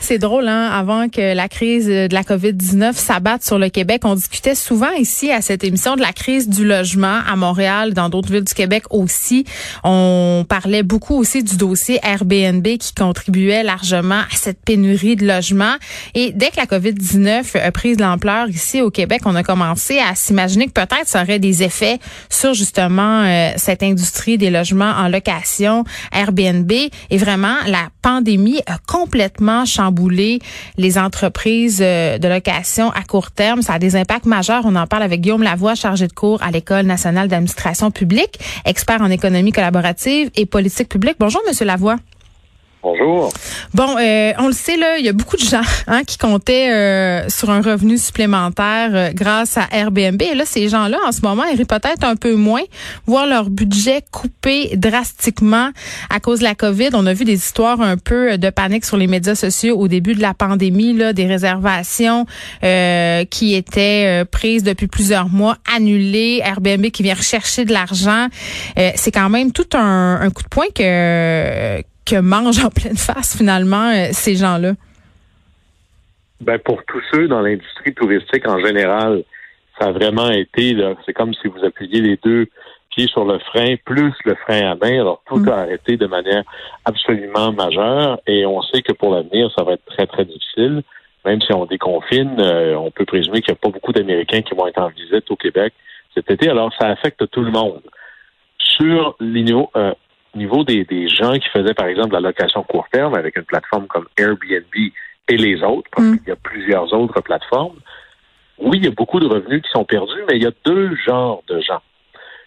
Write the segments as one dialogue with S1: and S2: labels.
S1: c'est drôle, hein? Avant que la crise de la COVID-19 s'abatte sur le Québec, on discutait souvent ici à cette émission de la crise du logement à Montréal, dans d'autres villes du Québec aussi. On parlait beaucoup aussi du dossier Airbnb qui contribuait largement à cette pénurie de logements. Et dès que la COVID-19 a pris de l'ampleur ici au Québec, on a commencé à s'imaginer que peut-être ça aurait des effets sur justement euh, cette industrie des logements en location Airbnb. Et vraiment, la pandémie a complètement chamboulé les entreprises euh, de location à court terme. Ça a des impacts majeurs. On en parle avec Guillaume Lavoie, chargé de cours à l'École nationale d'administration publique, expert en économie collaborative et politique publique. Bonjour, Monsieur Lavoie.
S2: Bonjour.
S1: Bon, euh, on le sait là, il y a beaucoup de gens hein, qui comptaient euh, sur un revenu supplémentaire euh, grâce à Airbnb. Et là, ces gens-là, en ce moment, ils rient peut-être un peu moins, voir leur budget coupé drastiquement à cause de la COVID. On a vu des histoires un peu de panique sur les médias sociaux au début de la pandémie, là, des réservations qui étaient prises depuis plusieurs mois, annulées. Airbnb qui vient rechercher de l'argent. C'est quand même tout un, un coup de poing que que mangent en pleine face finalement euh, ces gens-là?
S2: Ben pour tous ceux dans l'industrie touristique en général, ça a vraiment été c'est comme si vous appuyiez les deux pieds sur le frein plus le frein à main. Alors tout mm. a arrêté de manière absolument majeure et on sait que pour l'avenir ça va être très très difficile. Même si on déconfine, euh, on peut présumer qu'il n'y a pas beaucoup d'Américains qui vont être en visite au Québec cet été. Alors ça affecte tout le monde. Sur l'INO, euh, niveau des, des gens qui faisaient, par exemple, la location court terme avec une plateforme comme Airbnb et les autres, parce mm. qu'il y a plusieurs autres plateformes, oui, il y a beaucoup de revenus qui sont perdus, mais il y a deux genres de gens.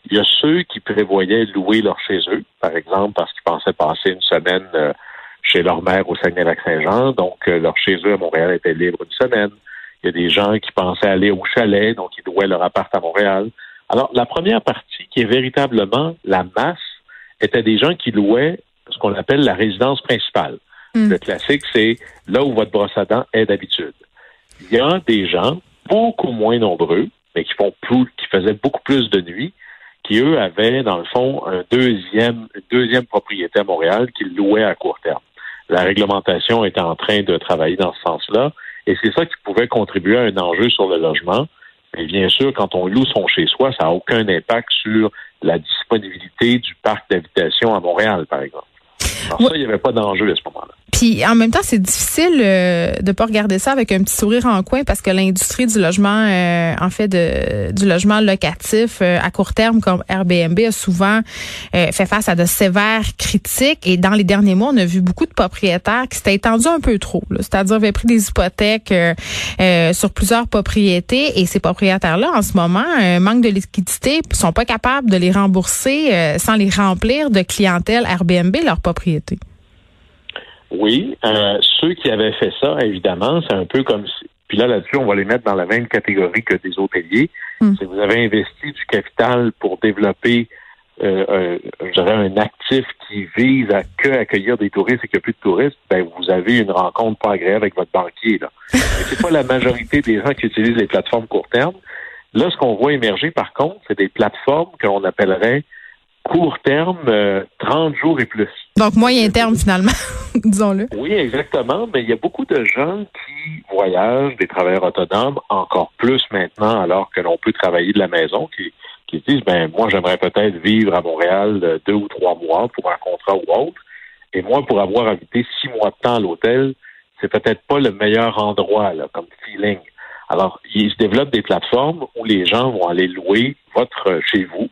S2: Il y a ceux qui prévoyaient louer leur chez eux, par exemple, parce qu'ils pensaient passer une semaine euh, chez leur mère au Saguenay-Lac-Saint-Jean, donc euh, leur chez eux à Montréal était libre une semaine. Il y a des gens qui pensaient aller au chalet, donc ils louaient leur appart à Montréal. Alors, la première partie, qui est véritablement la masse étaient des gens qui louaient ce qu'on appelle la résidence principale. Hmm. Le classique, c'est là où votre brosse à dents est d'habitude. Il y a des gens beaucoup moins nombreux, mais qui font plus, qui faisaient beaucoup plus de nuits, qui eux avaient dans le fond un deuxième, une deuxième propriété à Montréal qu'ils louaient à court terme. La réglementation est en train de travailler dans ce sens-là, et c'est ça qui pouvait contribuer à un enjeu sur le logement. Et bien sûr, quand on loue son chez-soi, ça n'a aucun impact sur la disponibilité du parc d'habitation à Montréal, par exemple. Alors ça, il n'y avait pas d'enjeu à ce moment-là.
S1: Puis en même temps, c'est difficile euh, de pas regarder ça avec un petit sourire en coin parce que l'industrie du logement, euh, en fait, de, du logement locatif euh, à court terme comme Airbnb a souvent fait face à de sévères critiques. Et dans les derniers mois, on a vu beaucoup de propriétaires qui s'étaient étendus un peu trop. C'est-à-dire avaient pris des hypothèques sur plusieurs propriétés et ces propriétaires-là, en ce moment, manquent de liquidité, sont pas capables de les rembourser sans les remplir de clientèle Airbnb leur propriété.
S2: Oui, euh, ceux qui avaient fait ça, évidemment, c'est un peu comme si, puis là là-dessus, on va les mettre dans la même catégorie que des hôteliers. Hmm. Si vous avez investi du capital pour développer euh, un, un actif qui vise à que accueillir des touristes et qu'il n'y a plus de touristes, ben vous avez une rencontre pas agréable avec votre banquier. Là. c'est pas la majorité des gens qui utilisent les plateformes court terme. Là, ce qu'on voit émerger, par contre, c'est des plateformes que l'on appellerait court terme, 30 euh, jours et plus.
S1: Donc moyen terme finalement, disons-le.
S2: Oui, exactement. Mais il y a beaucoup de gens qui voyagent, des travailleurs autonomes, encore plus maintenant, alors que l'on peut travailler de la maison, qui, qui disent ben moi j'aimerais peut-être vivre à Montréal euh, deux ou trois mois pour un contrat ou autre. Et moi, pour avoir habité six mois de temps à l'hôtel, c'est peut-être pas le meilleur endroit là, comme feeling. Alors, il se développe des plateformes où les gens vont aller louer votre euh, chez vous.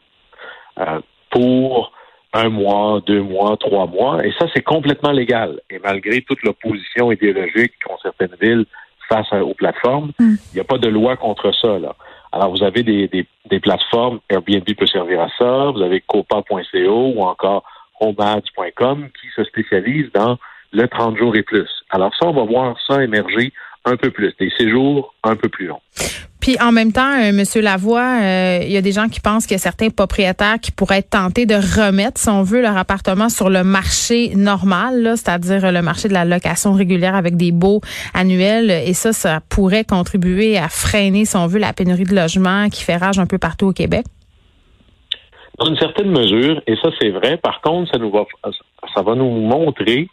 S2: Euh, pour un mois, deux mois, trois mois. Et ça, c'est complètement légal. Et malgré toute l'opposition idéologique qu'ont certaines villes face aux plateformes, hmm. il n'y a pas de loi contre ça. Là. Alors, vous avez des, des, plateformes, Airbnb peut servir à ça, vous avez copa.co ou encore homads.com qui se spécialisent dans le 30 jours et plus. Alors ça, on va voir ça émerger un peu plus, des séjours un peu plus longs.
S1: Puis en même temps, euh, Monsieur Lavoie, euh, il y a des gens qui pensent qu'il y a certains propriétaires qui pourraient être tentés de remettre, si on veut, leur appartement sur le marché normal, c'est-à-dire le marché de la location régulière avec des baux annuels. Et ça, ça pourrait contribuer à freiner, si on veut, la pénurie de logements qui fait rage un peu partout au Québec.
S2: Dans une certaine mesure, et ça c'est vrai. Par contre, ça nous va, ça va nous montrer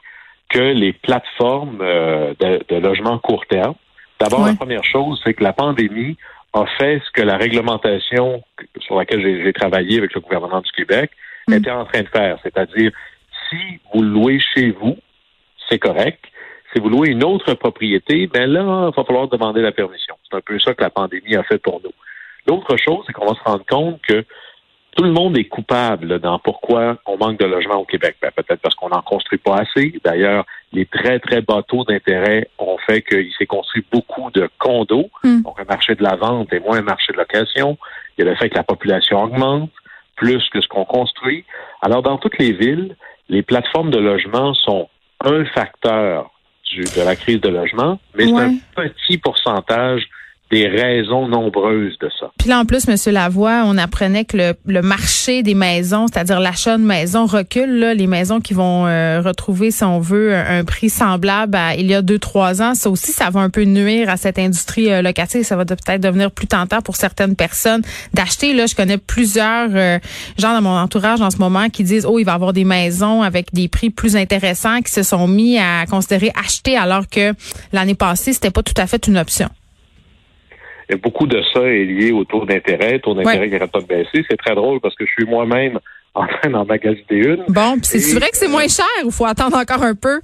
S2: que les plateformes euh, de, de logement court terme D'abord, la première chose, c'est que la pandémie a fait ce que la réglementation sur laquelle j'ai travaillé avec le gouvernement du Québec mm. était en train de faire. C'est-à-dire, si vous louez chez vous, c'est correct. Si vous louez une autre propriété, ben là, il va falloir demander la permission. C'est un peu ça que la pandémie a fait pour nous. L'autre chose, c'est qu'on va se rendre compte que tout le monde est coupable dans pourquoi on manque de logements au Québec. Ben, peut-être parce qu'on n'en construit pas assez. D'ailleurs, les très, très bas taux d'intérêt ont fait qu'il s'est construit beaucoup de condos. Hmm. Donc, un marché de la vente et moins un marché de location. Il y a le fait que la population augmente plus que ce qu'on construit. Alors, dans toutes les villes, les plateformes de logement sont un facteur de la crise de logement, mais c'est un petit pourcentage des raisons nombreuses de ça.
S1: Puis là, en plus, M. Lavoie, on apprenait que le, le marché des maisons, c'est-à-dire l'achat de maisons, recule. Là, les maisons qui vont euh, retrouver, si on veut, un, prix semblable à il y a deux, trois ans, ça aussi, ça va un peu nuire à cette industrie euh, locative. Ça va peut-être devenir plus tentant pour certaines personnes d'acheter. Là, je connais plusieurs euh, gens dans mon entourage en ce moment qui disent, oh, il va y avoir des maisons avec des prix plus intéressants qui se sont mis à considérer acheter alors que l'année passée, c'était pas tout à fait une option.
S2: Et beaucoup de ça est lié au taux d'intérêt, taux d'intérêt qui n'arrête pas de baisser. C'est très drôle parce que je suis moi-même en train d'en magasiner une.
S1: Bon, c'est vrai que c'est moins cher ou faut attendre encore un peu?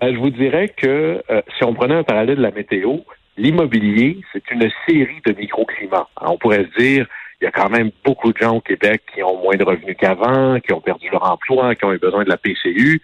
S2: Ben, je vous dirais que euh, si on prenait un parallèle de la météo, l'immobilier, c'est une série de microclimats. on pourrait se dire, il y a quand même beaucoup de gens au Québec qui ont moins de revenus qu'avant, qui ont perdu leur emploi, qui ont eu besoin de la PCU.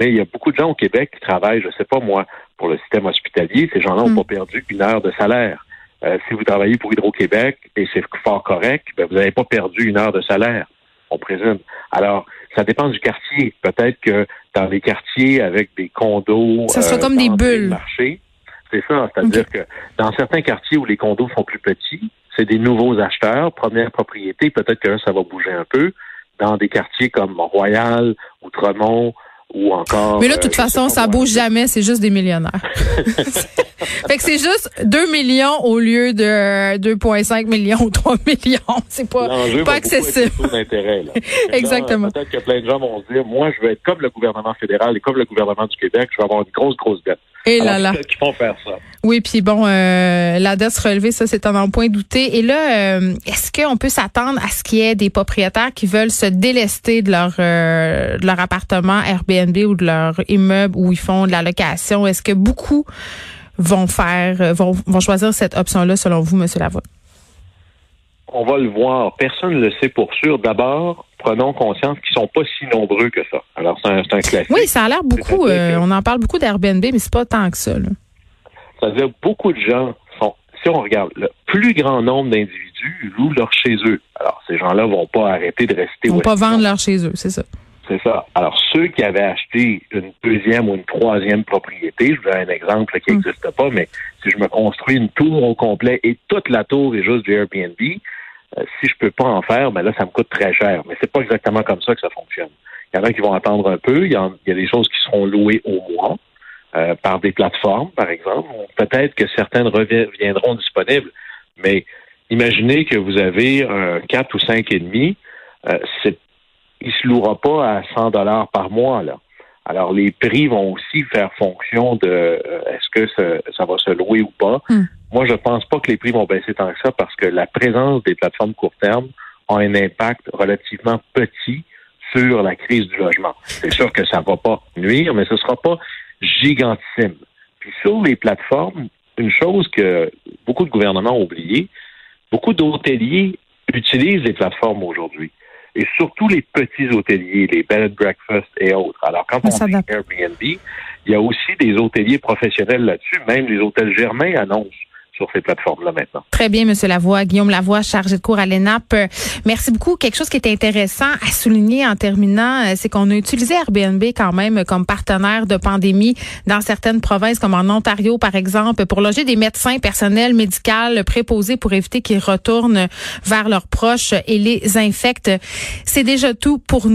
S2: Mais il y a beaucoup de gens au Québec qui travaillent, je ne sais pas moi, pour le système hospitalier. Ces gens-là n'ont hmm. pas perdu une heure de salaire. Euh, si vous travaillez pour Hydro-Québec et c'est fort correct, ben, vous n'avez pas perdu une heure de salaire, on présume. Alors, ça dépend du quartier. Peut-être que dans les quartiers avec des condos,
S1: ça sera euh, comme des bulles.
S2: Marché, c'est ça. C'est-à-dire que dans certains quartiers où les condos sont plus petits, c'est des nouveaux acheteurs, première propriété. Peut-être que là, ça va bouger un peu. Dans des quartiers comme Royal, Outremont, ou encore.
S1: Mais là, de toute euh, façon, ça bouge jamais, c'est juste des millionnaires. fait que c'est juste 2 millions au lieu de 2,5 millions ou 3 millions. C'est pas, pas accessible. Exactement.
S2: Peut-être que plein de gens vont se dire, moi, je veux être comme le gouvernement fédéral et comme le gouvernement du Québec, je vais avoir une grosse, grosse dette.
S1: Et là là.
S2: Qui font faire ça.
S1: Oui, puis bon, euh, la dette relevée, ça, c'est un point douté. Et là, euh, est-ce qu'on peut s'attendre à ce qu'il y ait des propriétaires qui veulent se délester de leur euh, de leur appartement Airbnb ou de leur immeuble où ils font de la location? Est-ce que beaucoup vont faire euh, vont, vont choisir cette option-là, selon vous, Monsieur Lavoie?
S2: On va le voir. Personne ne le sait pour sûr. D'abord, prenons conscience qu'ils sont pas si nombreux que ça. Alors, c'est un, un, classique.
S1: Oui, ça a l'air beaucoup. Euh, on en parle beaucoup d'Airbnb, mais c'est pas tant que ça.
S2: C'est-à-dire beaucoup de gens sont. Si on regarde, le plus grand nombre d'individus louent leur chez eux. Alors, ces gens-là vont pas arrêter de rester. Ils
S1: vont pas vendre leur chez eux, c'est ça.
S2: C'est ça. Alors, ceux qui avaient acheté une deuxième ou une troisième propriété, je vous donne un exemple qui n'existe mm. pas, mais si je me construis une tour au complet et toute la tour est juste du Airbnb, euh, si je peux pas en faire, ben là, ça me coûte très cher. Mais c'est pas exactement comme ça que ça fonctionne. Il y en a qui vont attendre un peu. Il y, a, des choses qui seront louées au mois euh, par des plateformes, par exemple. Peut-être que certaines reviendront disponibles. Mais imaginez que vous avez un 4 ou 5 et demi. Euh, c'est, il se louera pas à 100 dollars par mois, là. Alors, les prix vont aussi faire fonction de euh, est-ce que ça, va se louer ou pas. Hmm. Moi, je pense pas que les prix vont baisser tant que ça parce que la présence des plateformes court terme a un impact relativement petit sur la crise du logement. C'est sûr que ça va pas nuire, mais ce sera pas gigantissime. Puis sur les plateformes, une chose que beaucoup de gouvernements ont oublié, beaucoup d'hôteliers utilisent les plateformes aujourd'hui et surtout les petits hôteliers, les bed and breakfast et autres. Alors, quand on dit Airbnb, il y a aussi des hôteliers professionnels là-dessus. Même les hôtels Germain annoncent sur ces plateformes-là maintenant.
S1: Très bien, Monsieur Lavoie. Guillaume Lavoie, chargé de cours à l'ENAP. Merci beaucoup. Quelque chose qui est intéressant à souligner en terminant, euh, c'est qu'on a utilisé Airbnb quand même comme partenaire de pandémie dans certaines provinces, comme en Ontario, par exemple, pour loger des médecins, personnels médicaux préposés pour éviter qu'ils retournent vers leurs proches et les infectent. C'est déjà tout pour nous.